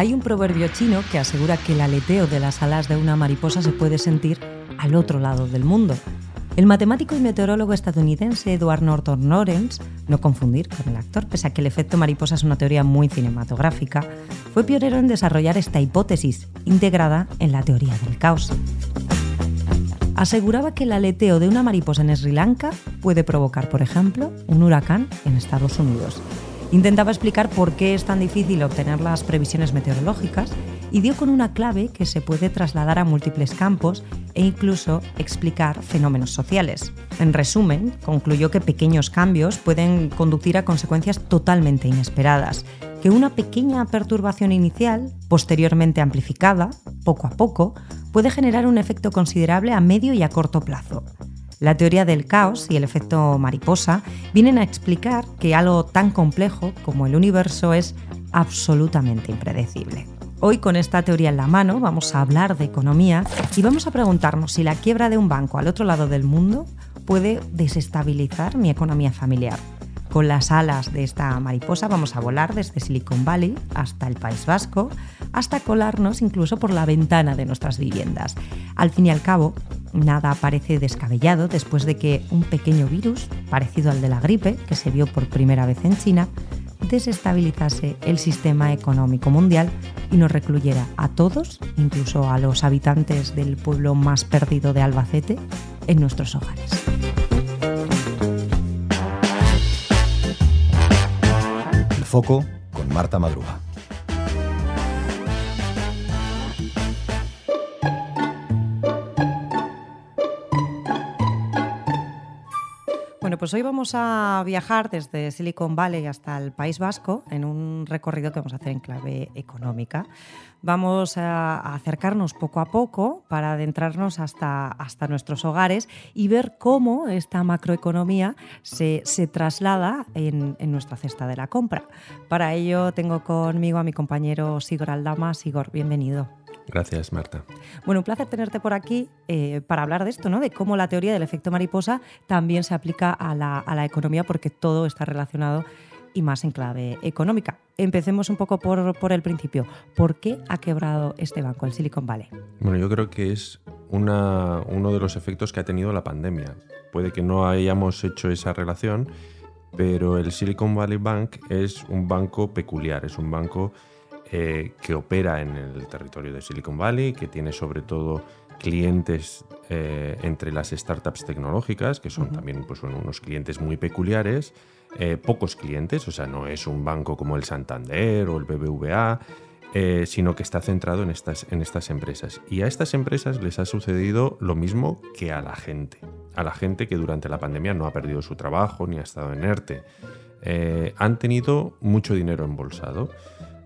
Hay un proverbio chino que asegura que el aleteo de las alas de una mariposa se puede sentir al otro lado del mundo. El matemático y meteorólogo estadounidense Edward Norton Lawrence, no confundir con el actor, pese a que el efecto mariposa es una teoría muy cinematográfica, fue pionero en desarrollar esta hipótesis, integrada en la teoría del caos. Aseguraba que el aleteo de una mariposa en Sri Lanka puede provocar, por ejemplo, un huracán en Estados Unidos. Intentaba explicar por qué es tan difícil obtener las previsiones meteorológicas y dio con una clave que se puede trasladar a múltiples campos e incluso explicar fenómenos sociales. En resumen, concluyó que pequeños cambios pueden conducir a consecuencias totalmente inesperadas, que una pequeña perturbación inicial, posteriormente amplificada, poco a poco, puede generar un efecto considerable a medio y a corto plazo. La teoría del caos y el efecto mariposa vienen a explicar que algo tan complejo como el universo es absolutamente impredecible. Hoy con esta teoría en la mano vamos a hablar de economía y vamos a preguntarnos si la quiebra de un banco al otro lado del mundo puede desestabilizar mi economía familiar. Con las alas de esta mariposa vamos a volar desde Silicon Valley hasta el País Vasco, hasta colarnos incluso por la ventana de nuestras viviendas. Al fin y al cabo, nada parece descabellado después de que un pequeño virus, parecido al de la gripe, que se vio por primera vez en China, desestabilizase el sistema económico mundial y nos recluyera a todos, incluso a los habitantes del pueblo más perdido de Albacete, en nuestros hogares. El foco con Marta Madruga. Pues hoy vamos a viajar desde Silicon Valley hasta el País Vasco en un recorrido que vamos a hacer en clave económica. Vamos a acercarnos poco a poco para adentrarnos hasta, hasta nuestros hogares y ver cómo esta macroeconomía se, traslada en, en, nuestra cesta de la compra. Para ello tengo conmigo a mi compañero Sigor Aldama. Sigor, bienvenido. Gracias, Marta. Bueno, un placer tenerte por aquí eh, para hablar de esto, ¿no? de cómo la teoría del efecto mariposa también se aplica a la, economía porque todo está relacionado y más en clave económica. Empecemos un poco por, por, el principio. ¿Por qué ha quebrado este banco, el Silicon Valley? Bueno, yo creo que es una, uno de los efectos que ha tenido la pandemia. Puede que no hayamos hecho esa relación, pero el Silicon Valley Bank es un banco peculiar, es un banco eh, que opera en el territorio de Silicon Valley, que tiene sobre todo clientes eh, entre las startups tecnológicas, que son también pues, unos clientes muy peculiares, eh, pocos clientes, o sea, no es un banco como el Santander o el BBVA, sino que está centrado en estas, en estas empresas. Y a estas empresas les ha sucedido lo mismo que a la gente, a la gente que durante la pandemia no ha perdido su trabajo ni ha estado en ERTE. han tenido mucho dinero embolsado.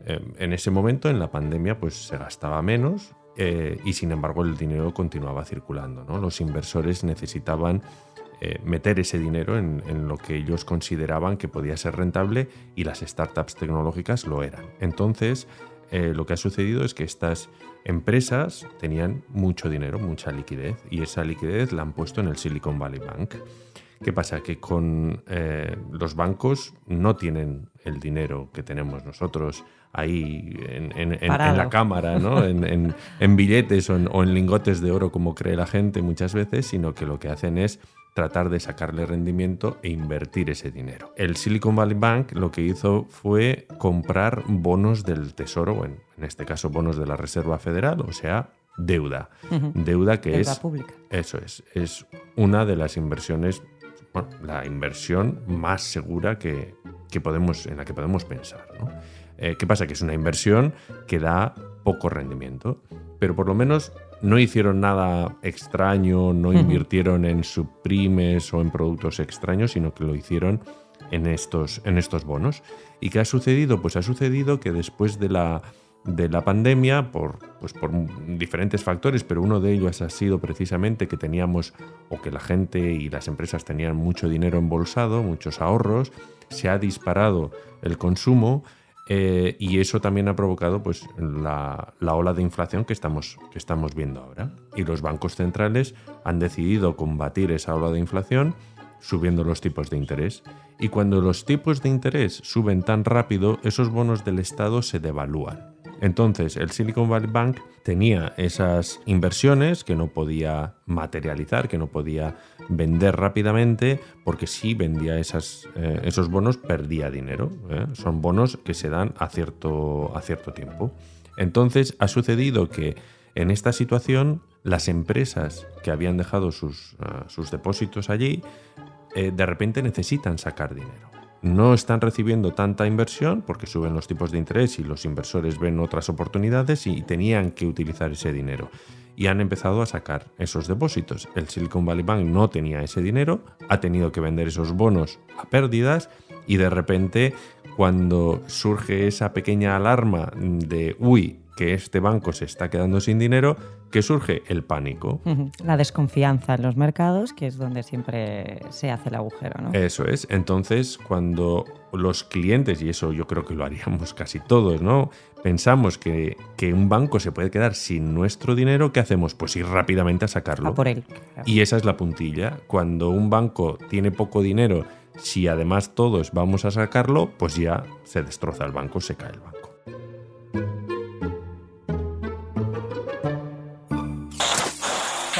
Em, en ese momento, en la pandemia, pues se gastaba menos eh, y sin embargo el dinero continuaba circulando. Los inversores necesitaban eh, meter ese dinero en, lo que ellos consideraban que podía ser rentable y las startups tecnológicas lo eran. Entonces, eh, lo que ha sucedido es que estas empresas tenían mucho dinero, mucha liquidez y esa liquidez la han puesto en el Silicon Valley Bank. ¿Qué pasa? Que con los bancos no tienen el dinero que tenemos nosotros ahí en, la cámara, ¿no? en, billetes o, en, lingotes de oro como cree la gente muchas veces, sino que lo que hacen es tratar de sacarle rendimiento e invertir ese dinero. El Silicon Valley Bank lo que hizo fue comprar bonos del Tesoro, en, en este caso bonos de la Reserva Federal, o sea, deuda. Deuda que deuda es... pública. Eso es. Es una de las inversiones, bueno, la inversión más segura que, que podemos, en la que podemos pensar. ¿no? Eh, ¿Qué pasa? Que es una inversión que da poco rendimiento, pero por lo menos no hicieron nada extraño, no invirtieron en subprimes o en productos extraños, sino que lo hicieron en estos, en estos bonos. ¿Y qué ha sucedido? Pues ha sucedido que después de la, de la pandemia, por, pues por diferentes factores, pero uno de ellos ha sido precisamente que teníamos, o que la gente y las empresas tenían mucho dinero embolsado, muchos ahorros, se ha disparado el consumo eh, y eso también ha provocado pues, la, ola de inflación que estamos, que estamos viendo ahora. Y los bancos centrales han decidido combatir esa ola de inflación subiendo los tipos de interés. Y cuando los tipos de interés suben tan rápido, esos bonos del Estado se devalúan. Entonces, el Silicon Valley Bank tenía esas inversiones que no podía materializar, que no podía vender rápidamente, porque si vendía eh, esos bonos perdía dinero. ¿eh? Son bonos que se dan a cierto, a cierto tiempo. Entonces, ha sucedido que en esta situación las empresas que habían dejado sus, uh, sus depósitos allí, eh, de repente necesitan sacar dinero. No están recibiendo tanta inversión porque suben los tipos de interés y los inversores ven otras oportunidades y tenían que utilizar ese dinero. Y han empezado a sacar esos depósitos. El Silicon Valley Bank no tenía ese dinero, ha tenido que vender esos bonos a pérdidas y de repente cuando surge esa pequeña alarma de, uy, que este banco se está quedando sin dinero, que surge el pánico. La desconfianza en los mercados, que es donde siempre se hace el agujero. ¿no? Eso es. Entonces, cuando los clientes, y eso yo creo que lo haríamos casi todos, ¿no? Pensamos que, que un banco se puede quedar sin nuestro dinero, ¿qué hacemos? Pues ir rápidamente a sacarlo. A por él. Y esa es la puntilla. Cuando un banco tiene poco dinero, si además todos vamos a sacarlo, pues ya se destroza el banco, se cae el banco.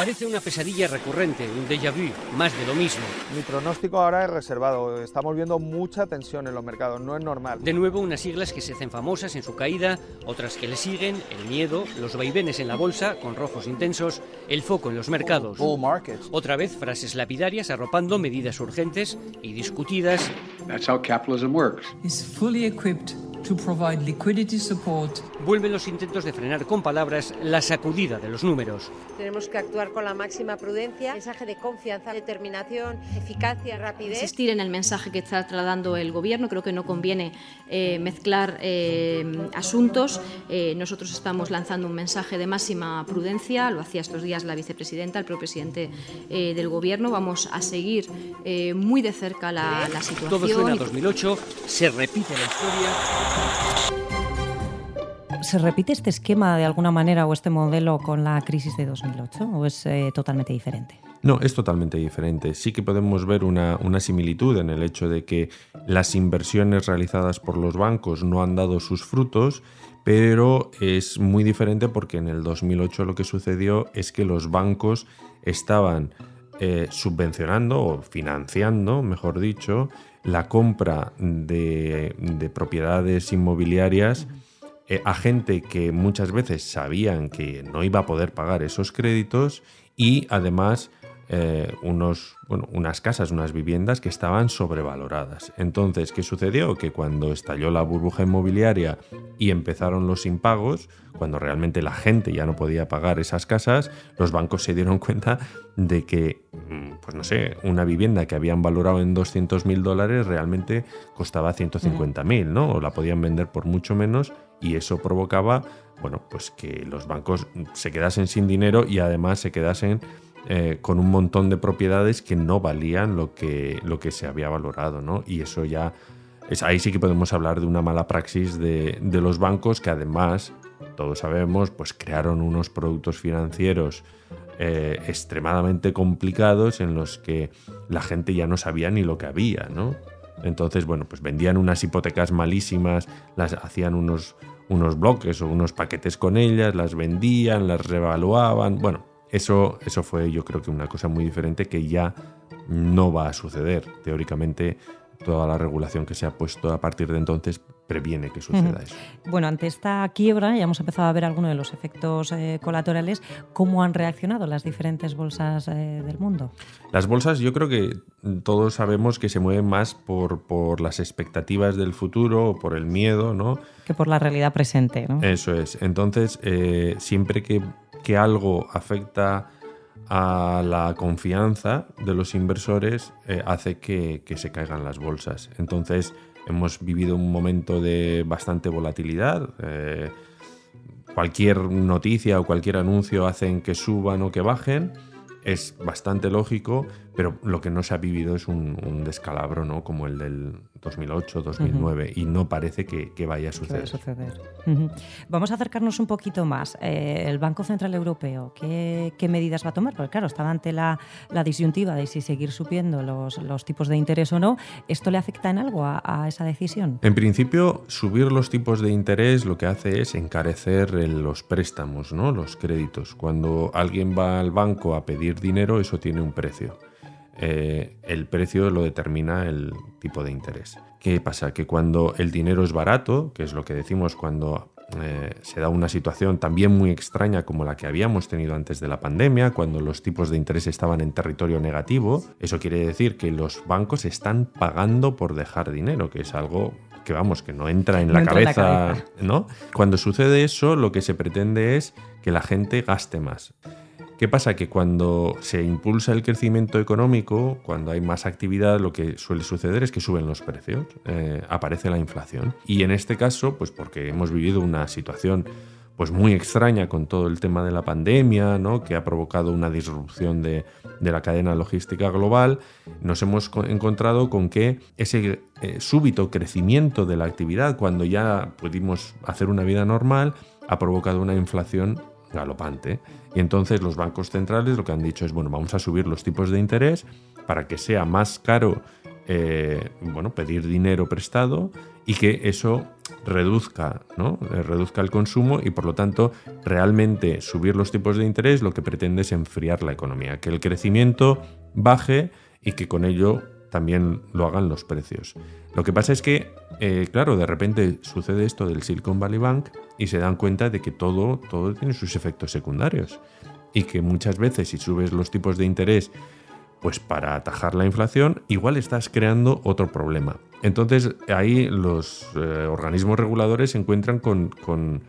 Parece una pesadilla recurrente, un déjà vu, más de lo mismo. Mi pronóstico ahora es reservado. Estamos viendo mucha tensión en los mercados, no es normal. De nuevo, unas siglas que se hacen famosas en su caída, otras que le siguen, el miedo, los vaivenes en la bolsa, con rojos intensos, el foco en los mercados. Bull markets. Otra vez, frases lapidarias arropando medidas urgentes y discutidas. That's how capitalism works. is fully equipped to provide liquidity support Vuelven los intentos de frenar con palabras la sacudida de los números. Tenemos que actuar con la máxima prudencia, mensaje de confianza, determinación, eficacia, rapidez. insistir en el mensaje que está trasladando el Gobierno. Creo que no conviene eh, mezclar eh, asuntos. Eh, nosotros estamos lanzando un mensaje de máxima prudencia. Lo hacía estos días la vicepresidenta, el propio presidente eh, del Gobierno. Vamos a seguir eh, muy de cerca la, la situación. Todo suena a y- 2008, se repite la historia. ¿Se repite este esquema de alguna manera o este modelo con la crisis de 2008 o es eh, totalmente diferente? No, es totalmente diferente. Sí que podemos ver una, similitud en el hecho de que las inversiones realizadas por los bancos no han dado sus frutos, pero es muy diferente porque en el 2008 lo que sucedió es que los bancos estaban eh, subvencionando o financiando, mejor dicho, la compra de, de propiedades inmobiliarias eh, a gente que muchas veces sabían que no iba a poder pagar esos créditos y además eh, unos, bueno, unas casas, unas viviendas que estaban sobrevaloradas. Entonces, ¿qué sucedió? Que cuando estalló la burbuja inmobiliaria y empezaron los impagos, cuando realmente la gente ya no podía pagar esas casas, los bancos se dieron cuenta de que, mm, pues no sé, una vivienda que habían valorado en 200 mil dólares realmente costaba 150 mil, ¿no? O la podían vender por mucho menos y eso provocaba, bueno, pues que los bancos se quedasen sin dinero y además se quedasen eh, con un montón de propiedades que no valían lo que, lo que se había valorado, ¿no? Y eso ya, es, ahí sí que podemos hablar de una mala praxis de, los bancos que además, todos sabemos, pues crearon unos productos financieros eh, extremadamente complicados en los que la gente ya no sabía ni lo que había, ¿no? Entonces, bueno, pues vendían unas hipotecas malísimas, las hacían unos, unos bloques o unos paquetes con ellas, las vendían, las revaluaban. Bueno, eso, eso fue yo creo que una cosa muy diferente que ya no va a suceder. Teóricamente, toda la regulación que se ha puesto a partir de entonces previene que suceda eso. Bueno, ante esta quiebra ya hemos empezado a ver algunos de los efectos eh, colaterales. ¿Cómo han reaccionado las diferentes bolsas eh, del mundo? Las bolsas yo creo que todos sabemos que se mueven más por, por las expectativas del futuro o por el miedo, ¿no? Que por la realidad presente, ¿no? Eso es. Entonces, eh, siempre que, que algo afecta a la confianza de los inversores, eh, hace que, se caigan las bolsas. Entonces, hemos vivido un momento de bastante volatilidad. eh, cualquier noticia o cualquier anuncio hacen que suban o que bajen. Es bastante lógico, pero lo que no se ha vivido es un, un descalabro ¿no? como el del 2008, 2009, y no parece que, que vaya a ¿Qué va suceder. a suceder? Vamos a acercarnos un poquito más. Eh, el Banco Central Europeo, ¿qué, qué medidas va a tomar? Porque claro, estaba ante la, la disyuntiva de si seguir subiendo los, los tipos de interés o no. ¿Esto le afecta en algo a, a esa decisión? En principio, subir los tipos de interés lo que hace es encarecer los préstamos, ¿no? los créditos. Cuando alguien va al banco a pedir dinero, eso tiene un precio. Eh, el precio lo determina el tipo de interés. ¿Qué pasa? Que cuando el dinero es barato, que es lo que decimos cuando eh, se da una situación también muy extraña como la que habíamos tenido antes de la pandemia, cuando los tipos de interés estaban en territorio negativo, eso quiere decir que los bancos están pagando por dejar dinero, que es algo que vamos, que no entra en No la entra en la cabeza, cabeza. ¿no? Cuando sucede eso, lo que se pretende es que la gente gaste más. ¿Qué pasa? Que cuando se impulsa el crecimiento económico, cuando hay más actividad, lo que suele suceder es que suben los precios, eh, aparece la inflación. Y en este caso, pues porque hemos vivido una situación pues muy extraña con todo el tema de la pandemia, que ha provocado una disrupción de, la cadena logística global, nos hemos co- encontrado con que ese eh, súbito crecimiento de la actividad, cuando ya pudimos hacer una vida normal, ha provocado una inflación galopante. Y entonces los bancos centrales lo que han dicho es, bueno, vamos a subir los tipos de interés para que sea más caro eh, bueno, pedir dinero prestado y que eso reduzca, ¿no? Eh, reduzca el consumo y por lo tanto realmente subir los tipos de interés lo que pretende es enfriar la economía, que el crecimiento baje y que con ello también lo hagan los precios. Lo que pasa es que, eh, claro, de repente sucede esto del Silicon Valley Bank y se dan cuenta de que todo, todo tiene sus efectos secundarios y que muchas veces si subes los tipos de interés pues para atajar la inflación, igual estás creando otro problema. Entonces ahí los eh, organismos reguladores se encuentran con, con,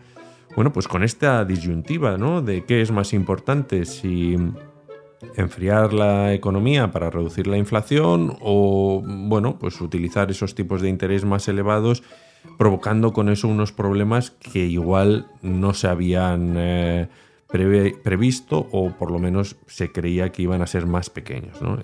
bueno, pues con esta disyuntiva, ¿no? De qué es más importante, si enfriar la economía para reducir la inflación o, bueno, pues utilizar esos tipos de interés más elevados, provocando con eso unos problemas que igual no se habían eh, previsto o por lo menos se creía que iban a ser más pequeños, ¿no?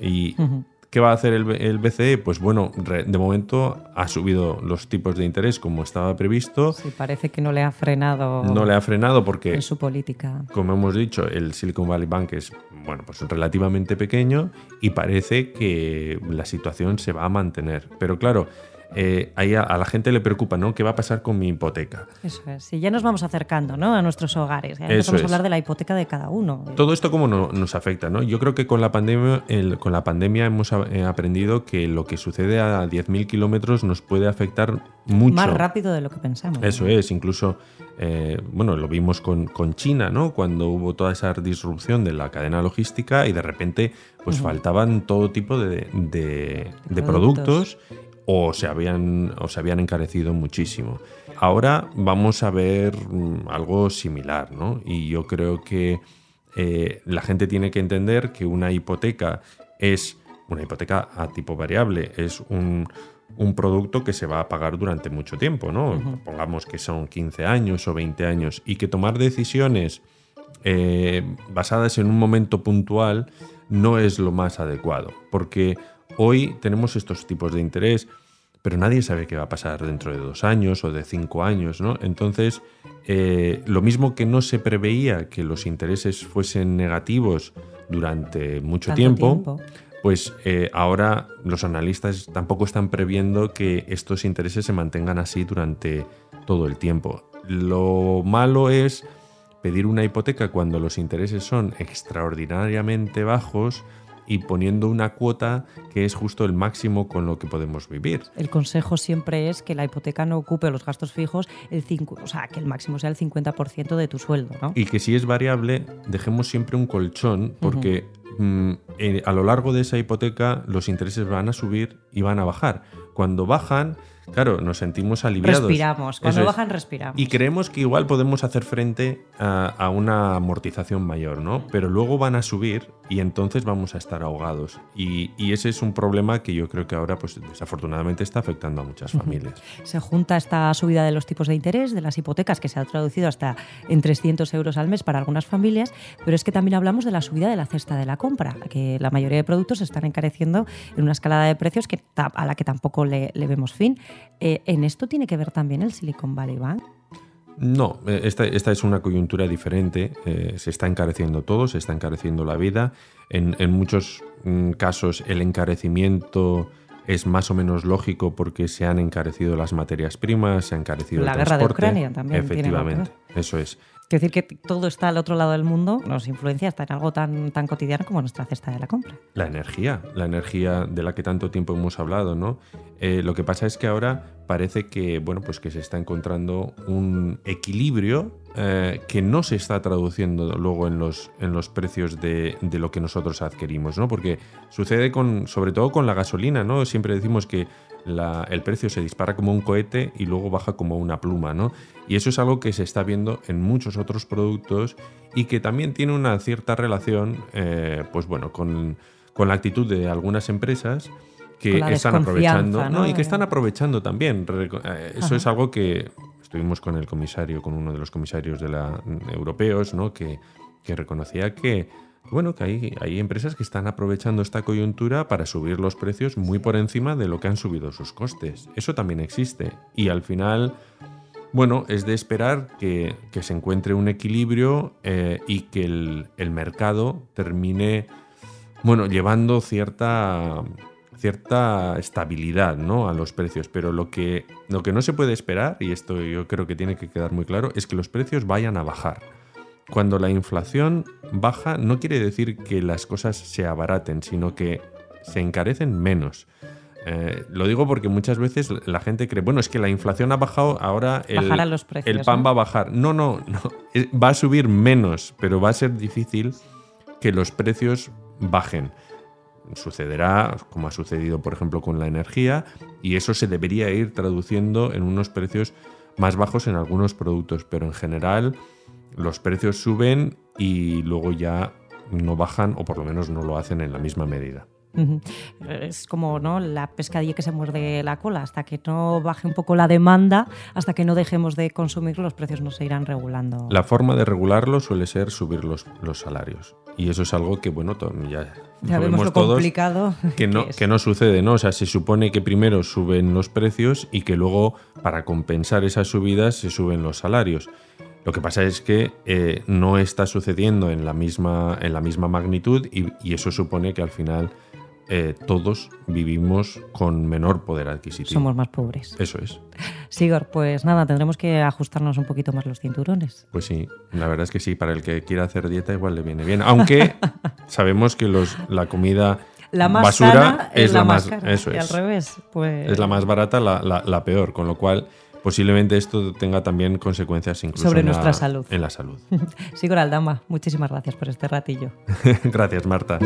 ¿Qué va a hacer el, BCE? Pues bueno, re- de momento ha subido los tipos de interés como estaba previsto. Sí, parece que no le ha frenado No le ha frenado porque, en su política. como hemos dicho, el Silicon Valley Bank es bueno, pues relativamente pequeño y parece que la situación se va a mantener. Pero claro, eh, ahí a, a la gente le preocupa, ¿no? ¿Qué va a pasar con mi hipoteca? Eso es. Sí, ya nos vamos acercando ¿no? a nuestros hogares. Ya empezamos es. a hablar de la hipoteca de cada uno. Todo esto cómo no- nos afecta, ¿no? Yo creo que con la pandemia, el- con la pandemia hemos a- eh, aprendido que lo que sucede a 10.000 kilómetros nos puede afectar mucho. Más rápido de lo que pensamos. Eso es, incluso, eh, bueno, lo vimos con, con China, ¿no? Cuando hubo toda esa disrupción de la cadena logística y de repente, pues faltaban todo tipo de, de- de Productos. productos o se, habían, o se habían encarecido muchísimo. Ahora vamos a ver mm, algo similar, ¿no? Y yo creo que eh, la gente tiene que entender que una hipoteca es una hipoteca a tipo variable, es un, un producto que se va a pagar durante mucho tiempo, ¿no? Pongamos que son 15 años o 20 años y que tomar decisiones eh, basadas en un momento puntual no es lo más adecuado, porque hoy tenemos estos tipos de interés, pero nadie sabe qué va a pasar dentro de dos años o de cinco años, ¿no? Entonces, eh, lo mismo que no se preveía que los intereses fuesen negativos durante mucho tiempo. pues eh, ahora los analistas tampoco están previendo que estos intereses se mantengan así durante todo el tiempo. Lo malo es pedir una hipoteca cuando los intereses son extraordinariamente bajos y poniendo una cuota que es justo el máximo con lo que podemos vivir. El consejo siempre es que la hipoteca no ocupe los gastos fijos, el cincu- o sea, que el máximo sea el 50% de tu sueldo, ¿no? Y que si es variable, dejemos siempre un colchón porque mm, eh, a lo largo de esa hipoteca los intereses van a subir y van a bajar. cuando bajan, claro, nos sentimos aliviados. Respiramos. Cuando Eso es. bajan, respiramos. Y creemos que igual podemos hacer frente a, a una amortización mayor, ¿no? Pero luego van a subir y entonces vamos a estar ahogados. Y, y ese es un problema que yo creo que ahora, pues desafortunadamente, está afectando a muchas familias. Se junta esta subida de los tipos de interés, de las hipotecas, que se ha traducido hasta en 300 euros al mes para algunas familias, pero es que también hablamos de la subida de la cesta de la compra, que la mayoría de productos se están encareciendo en una escalada de precios que, a la que tampoco le, le vemos fin. Eh, ¿En esto tiene que ver también el Silicon Valley Bank? No, eh, esta, esta es una coyuntura diferente. eh, se está encareciendo todo, se está encareciendo la vida. En, en muchos mm, casos el encarecimiento es más o menos lógico porque se han encarecido las materias primas, se ha encarecido La el guerra de transporte. Ucrania también tiene. Efectivamente, eso es. Quiero decir que todo está al otro lado del mundo, nos influencia hasta en algo tan, tan cotidiano como nuestra cesta de la compra. La energía, la energía de la que tanto tiempo hemos hablado, ¿no? Eh, lo que pasa es que ahora parece que, bueno, pues que se está encontrando un equilibrio eh, que no se está traduciendo luego en los, en los precios de, de lo que nosotros adquirimos, ¿no? Porque sucede con, sobre todo con la gasolina, ¿no? Siempre decimos que la- el precio se dispara como un cohete y luego baja como una pluma, ¿no? Y eso es algo que se está viendo en muchos otros productos y que también tiene una cierta relación, eh, pues bueno, con, con la actitud de algunas empresas que están aprovechando, ¿no? ¿no? Y que están aprovechando también. Eh, Eso Ajá. es algo que estuvimos con el comisario, con uno de los comisarios de la, europeos, ¿no? Que, que reconocía que, bueno, que hay, hay empresas que están aprovechando esta coyuntura para subir los precios muy por encima de lo que han subido sus costes. Eso también existe. Y al final, bueno, es de esperar que, que se encuentre un equilibrio eh, y que el, el mercado termine, bueno, llevando cierta, cierta estabilidad ¿no? a los precios. Pero lo que, lo que no se puede esperar, y esto yo creo que tiene que quedar muy claro, es que los precios vayan a bajar. Cuando la inflación baja, no quiere decir que las cosas se abaraten, sino que se encarecen menos. Eh, lo digo porque muchas veces la gente cree, bueno, es que la inflación ha bajado, ahora el, Bajarán los precios, el pan ¿no? va a bajar. No, no, no. Va a subir menos, pero va a ser difícil que los precios bajen. Sucederá, como ha sucedido, por ejemplo, con la energía, y eso se debería ir traduciendo en unos precios más bajos en algunos productos, pero en general los precios suben y luego ya no bajan, o por lo menos no lo hacen en la misma medida. Es como ¿no? la pescadilla que se muerde la cola. Hasta que no baje un poco la demanda, hasta que no dejemos de consumir, los precios no se irán regulando. La forma de regularlo suele ser subir los, los salarios. Y eso es algo que, bueno, ya, Ya vemos lo todos complicado que no, que es. que no sucede, ¿no? O sea, se supone que primero suben los precios y que luego, para compensar esas subidas, se suben los salarios. Lo que pasa es que eh, no está sucediendo en la misma, en la misma magnitud y, y eso supone que al final eh, todos vivimos con menor poder adquisitivo. Somos más pobres. Eso es. Sigor, pues nada, tendremos que ajustarnos un poquito más los cinturones. Pues sí, la verdad es que sí, para el que quiera hacer dieta igual le viene bien. Aunque sabemos que los, la comida La más basura sana es, la más, cara. eso y es, al revés, pues es la más barata, la, la- la peor, con lo cual posiblemente esto tenga también consecuencias incluso Sobre en la- nuestra salud. En la salud. Sigor Aldama, muchísimas gracias por este ratillo. Gracias, Marta.